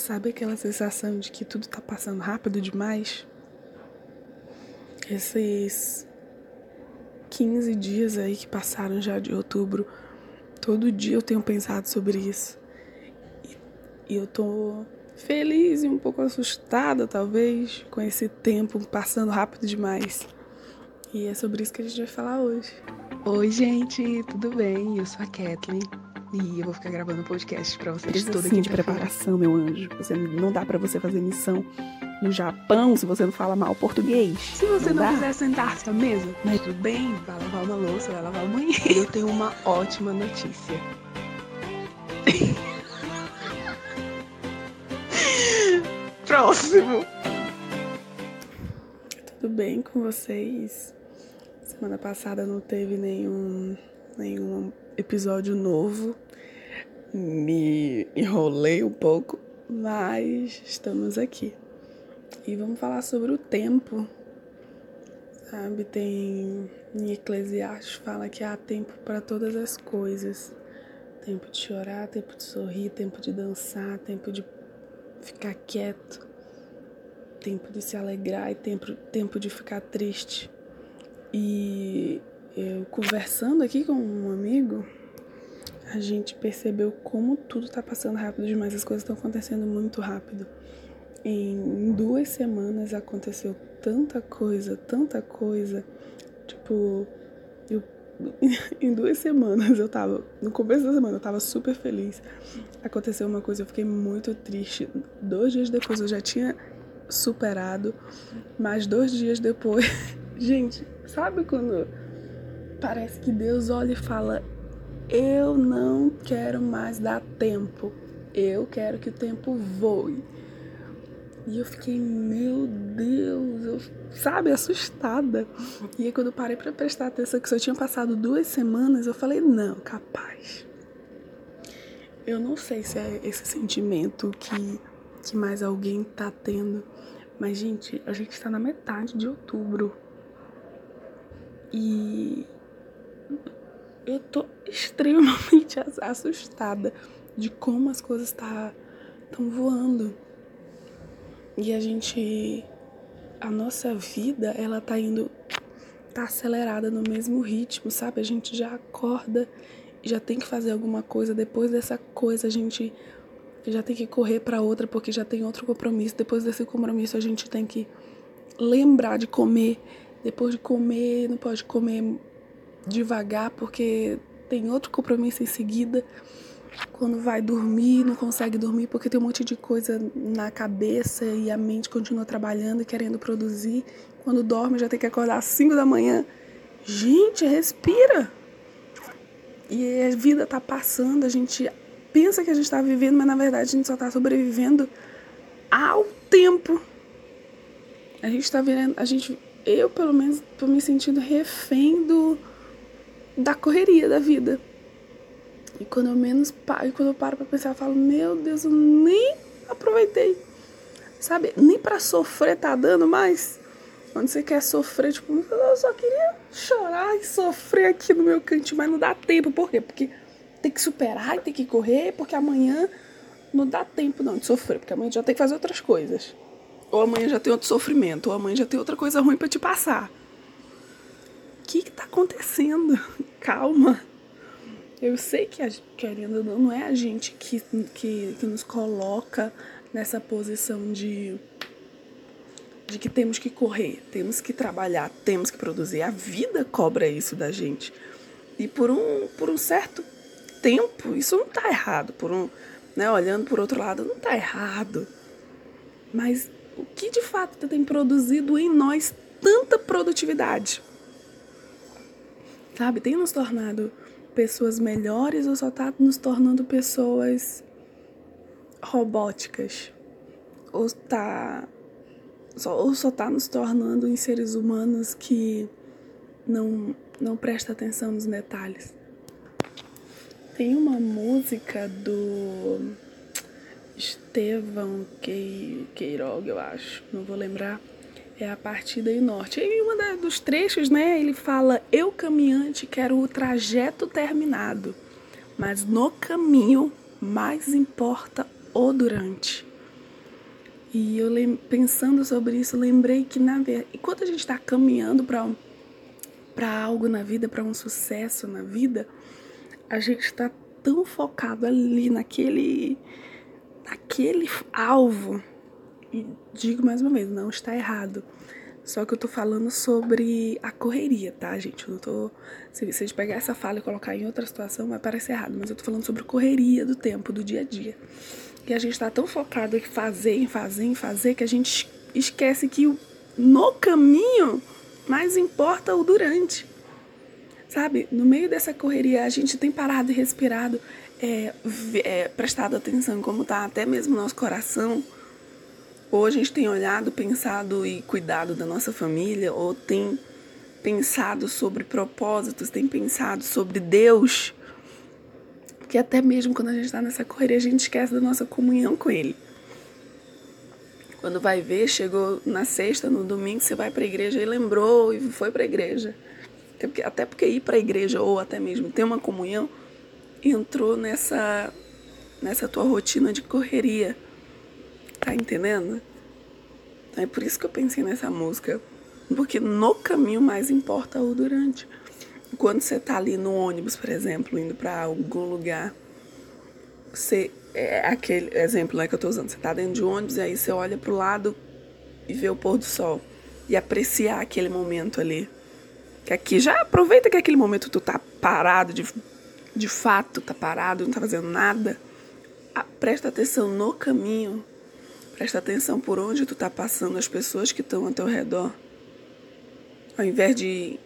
Sabe aquela sensação de que tudo tá passando rápido demais? Esses 15 dias aí que passaram já de outubro, todo dia eu tenho pensado sobre isso. E, eu tô feliz e um pouco assustada, talvez, com esse tempo passando rápido demais. E é sobre isso que a gente vai falar hoje. Oi, gente, tudo bem? Eu sou a Kathleen e eu vou ficar gravando podcast para vocês Precisa toda assim, de preparação, meu anjo. Você não dá para você fazer missão no Japão se você não fala mal português. Se você não, não quiser sentar-se à mesa, mas tudo bem, vai lavar uma louça, vai lavar o banheiro. Eu tenho uma ótima notícia. Próximo. Tudo bem com vocês? Semana passada não teve nenhum nenhum episódio novo. Me enrolei um pouco, mas estamos aqui. E vamos falar sobre o tempo. Sabe, tem em Eclesiastes fala que há tempo para todas as coisas. Tempo de chorar, tempo de sorrir, tempo de dançar, tempo de ficar quieto, tempo de se alegrar e tempo, tempo de ficar triste. E eu conversando aqui com um amigo, a gente percebeu como tudo está passando rápido demais, as coisas estão acontecendo muito rápido. Em duas semanas aconteceu tanta coisa, tanta coisa. Tipo, eu, em duas semanas eu tava. No começo da semana eu tava super feliz. Aconteceu uma coisa, eu fiquei muito triste. Dois dias depois eu já tinha superado, mas dois dias depois. Gente, sabe quando parece que Deus olha e fala: Eu não quero mais dar tempo, eu quero que o tempo voe. E eu fiquei, meu Deus, eu, sabe, assustada. E aí, quando eu parei para prestar atenção que só tinha passado duas semanas, eu falei: Não, capaz. Eu não sei se é esse sentimento que, que mais alguém tá tendo. Mas, gente, a gente tá na metade de outubro. E eu tô extremamente assustada de como as coisas estão tá, voando. E a gente. A nossa vida, ela tá indo. tá acelerada no mesmo ritmo, sabe? A gente já acorda e já tem que fazer alguma coisa. Depois dessa coisa, a gente já tem que correr para outra porque já tem outro compromisso. Depois desse compromisso, a gente tem que lembrar de comer. Depois de comer, não pode comer devagar porque tem outro compromisso em seguida. Quando vai dormir, não consegue dormir porque tem um monte de coisa na cabeça e a mente continua trabalhando e querendo produzir. Quando dorme, já tem que acordar às 5 da manhã. Gente, respira! E a vida tá passando, a gente pensa que a gente está vivendo, mas na verdade a gente só está sobrevivendo ao tempo. A gente está virando, a gente, eu pelo menos tô me sentindo refém do da correria da vida. E quando eu menos paro, quando eu paro para pensar, eu falo, meu Deus, eu nem aproveitei. Sabe? Nem para sofrer tá dando mais. Quando você quer sofrer, tipo, eu só queria chorar e sofrer aqui no meu cantinho, mas não dá tempo. Por quê? Porque tem que superar e tem que correr, porque amanhã não dá tempo não de sofrer, porque amanhã já tem que fazer outras coisas. Ou amanhã já tem outro sofrimento, ou amanhã já tem outra coisa ruim para te passar. Que que tá acontecendo? Calma. Eu sei que, a, querendo não, não é a gente que, que, que nos coloca nessa posição de, de que temos que correr, temos que trabalhar, temos que produzir. A vida cobra isso da gente. E por um, por um certo tempo, isso não está errado. Por um, né, olhando por outro lado, não está errado. Mas o que de fato tem produzido em nós tanta produtividade? Sabe, tem nos tornado pessoas melhores ou só está nos tornando pessoas robóticas? Ou está só, ou só está nos tornando em seres humanos que não, não presta atenção nos detalhes? Tem uma música do Estevão Queiroga, eu acho, não vou lembrar. É a partida e norte. E um dos trechos, né, ele fala: Eu caminhante quero o trajeto terminado, mas no caminho mais importa o durante. E eu pensando sobre isso, lembrei que na verdade, enquanto a gente está caminhando para um, para algo na vida, para um sucesso na vida, a gente está tão focado ali naquele naquele alvo. Digo mais uma vez, não está errado. Só que eu tô falando sobre a correria, tá, gente? Eu não tô. Se vocês pegar essa fala e colocar em outra situação, vai parecer errado. Mas eu tô falando sobre correria do tempo, do dia a dia. E a gente tá tão focado em fazer, em fazer, em fazer, que a gente esquece que no caminho mais importa o durante. Sabe? No meio dessa correria, a gente tem parado e respirado, é, é, prestado atenção como tá até mesmo nosso coração ou a gente tem olhado, pensado e cuidado da nossa família, ou tem pensado sobre propósitos, tem pensado sobre Deus. Porque até mesmo quando a gente está nessa correria, a gente esquece da nossa comunhão com Ele. Quando vai ver, chegou na sexta, no domingo, você vai para a igreja e lembrou e foi para a igreja. Até porque, até porque ir para a igreja ou até mesmo ter uma comunhão entrou nessa, nessa tua rotina de correria. Tá entendendo? É por isso que eu pensei nessa música. Porque no caminho mais importa o durante. Quando você tá ali no ônibus, por exemplo, indo para algum lugar, você. É aquele exemplo né, que eu tô usando. Você tá dentro de um ônibus e aí você olha pro lado e vê o pôr do sol. E apreciar aquele momento ali. Que aqui já aproveita que aquele momento tu tá parado, de, de fato tá parado, não tá fazendo nada. Presta atenção no caminho Presta atenção por onde tu está passando, as pessoas que estão ao teu redor. Ao invés de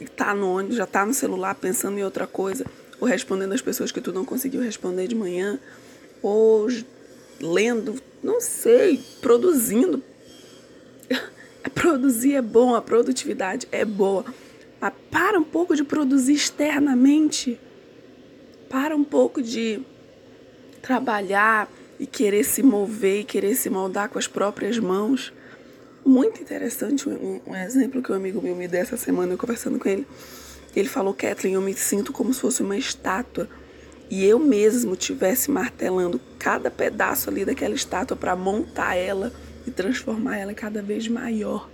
estar tá no ônibus, já tá no celular pensando em outra coisa, ou respondendo as pessoas que tu não conseguiu responder de manhã, ou lendo, não sei, produzindo. Produzir é bom, a produtividade é boa. Mas para um pouco de produzir externamente. Para um pouco de trabalhar e querer se mover e querer se moldar com as próprias mãos. Muito interessante um, um exemplo que um amigo meu me deu essa semana, eu conversando com ele. Ele falou, Kathleen, eu me sinto como se fosse uma estátua e eu mesmo tivesse martelando cada pedaço ali daquela estátua para montar ela e transformar ela cada vez maior.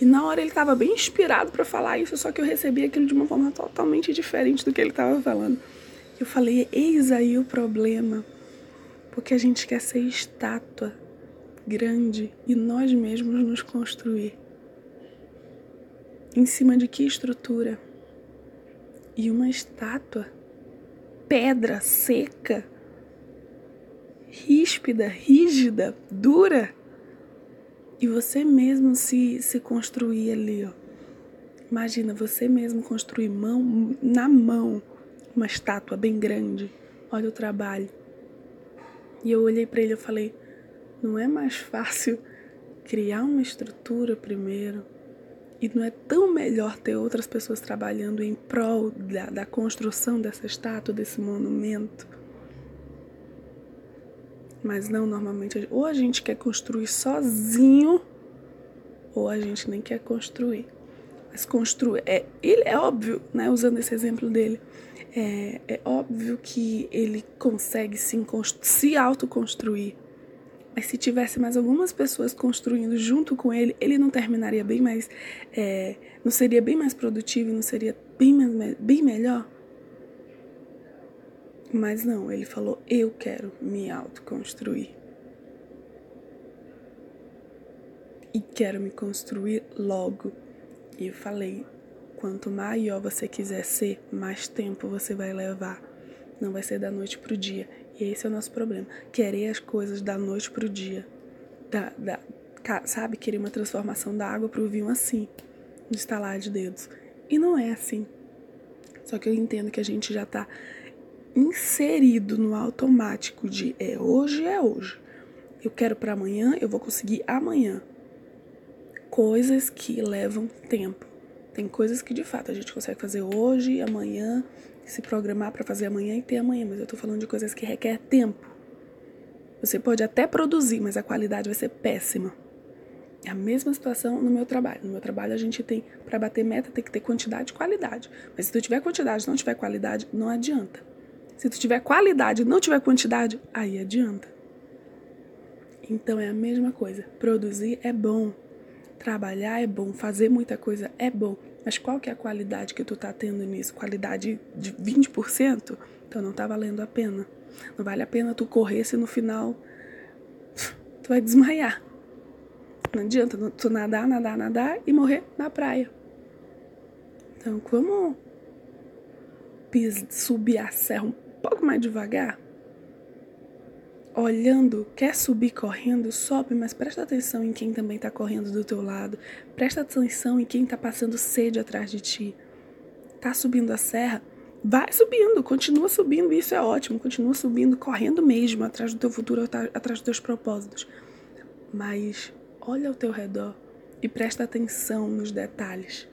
E na hora ele estava bem inspirado para falar isso, só que eu recebi aquilo de uma forma totalmente diferente do que ele estava falando. Eu falei: eis aí o problema. Porque a gente quer ser estátua grande e nós mesmos nos construir. Em cima de que estrutura? E uma estátua, pedra seca, ríspida, rígida, dura. E você mesmo se, se construir ali, ó. Imagina você mesmo construir mão na mão uma estátua bem grande. Olha o trabalho. E eu olhei para ele e falei: não é mais fácil criar uma estrutura primeiro? E não é tão melhor ter outras pessoas trabalhando em prol da, da construção dessa estátua, desse monumento? Mas não, normalmente, ou a gente quer construir sozinho, ou a gente nem quer construir. Mas construir, é, ele é óbvio, né, usando esse exemplo dele, é, é óbvio que ele consegue se, se autoconstruir. Mas se tivesse mais algumas pessoas construindo junto com ele, ele não terminaria bem mais. É, não seria bem mais produtivo, não seria bem, mais, bem melhor? Mas não, ele falou: eu quero me autoconstruir. E quero me construir logo. E eu falei: Quanto maior você quiser ser, mais tempo você vai levar. Não vai ser da noite pro dia. E esse é o nosso problema. Querer as coisas da noite pro dia. Da, da, sabe? Querer uma transformação da água pro vinho assim. No estalar de dedos. E não é assim. Só que eu entendo que a gente já tá inserido no automático de é hoje, é hoje. Eu quero para amanhã, eu vou conseguir amanhã. Coisas que levam tempo. Tem coisas que de fato a gente consegue fazer hoje, amanhã, se programar para fazer amanhã e ter amanhã, mas eu tô falando de coisas que requer tempo. Você pode até produzir, mas a qualidade vai ser péssima. É a mesma situação no meu trabalho. No meu trabalho a gente tem, para bater meta, tem que ter quantidade e qualidade. Mas se tu tiver quantidade e não tiver qualidade, não adianta. Se tu tiver qualidade e não tiver quantidade, aí adianta. Então é a mesma coisa. Produzir é bom, trabalhar é bom, fazer muita coisa é bom. Mas qual que é a qualidade que tu tá tendo nisso? Qualidade de 20%? Então não tá valendo a pena. Não vale a pena tu correr se no final tu vai desmaiar. Não adianta tu nadar, nadar, nadar e morrer na praia. Então, como subir a serra um pouco mais devagar, olhando, quer subir correndo, sobe, mas presta atenção em quem também está correndo do teu lado. Presta atenção em quem está passando sede atrás de ti. Tá subindo a serra, vai subindo, continua subindo, isso é ótimo, continua subindo, correndo mesmo atrás do teu futuro, atrás dos teus propósitos. Mas olha ao teu redor e presta atenção nos detalhes.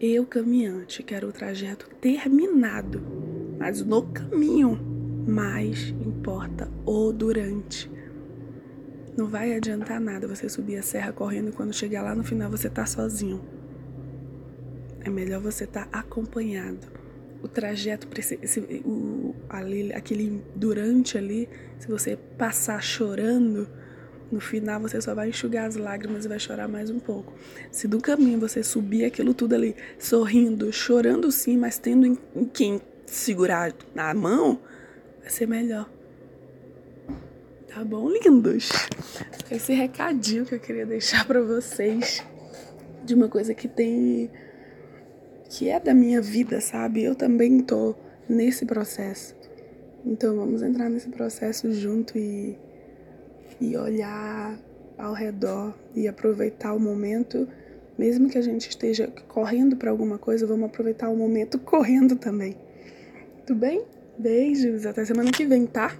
Eu, caminhante, quero o trajeto terminado, mas no caminho mais importa o durante. Não vai adiantar nada você subir a serra correndo e quando chegar lá no final você tá sozinho. É melhor você estar tá acompanhado. O trajeto, esse, o, ali, aquele durante ali, se você passar chorando, no final você só vai enxugar as lágrimas e vai chorar mais um pouco. Se do caminho você subir aquilo tudo ali, sorrindo, chorando sim, mas tendo em, em quem segurar na mão, vai ser melhor. Tá bom, lindos? Esse recadinho que eu queria deixar para vocês de uma coisa que tem que é da minha vida, sabe? Eu também tô nesse processo. Então vamos entrar nesse processo junto e e olhar ao redor e aproveitar o momento, mesmo que a gente esteja correndo para alguma coisa, vamos aproveitar o momento correndo também. Tudo bem? Beijos, até semana que vem, tá?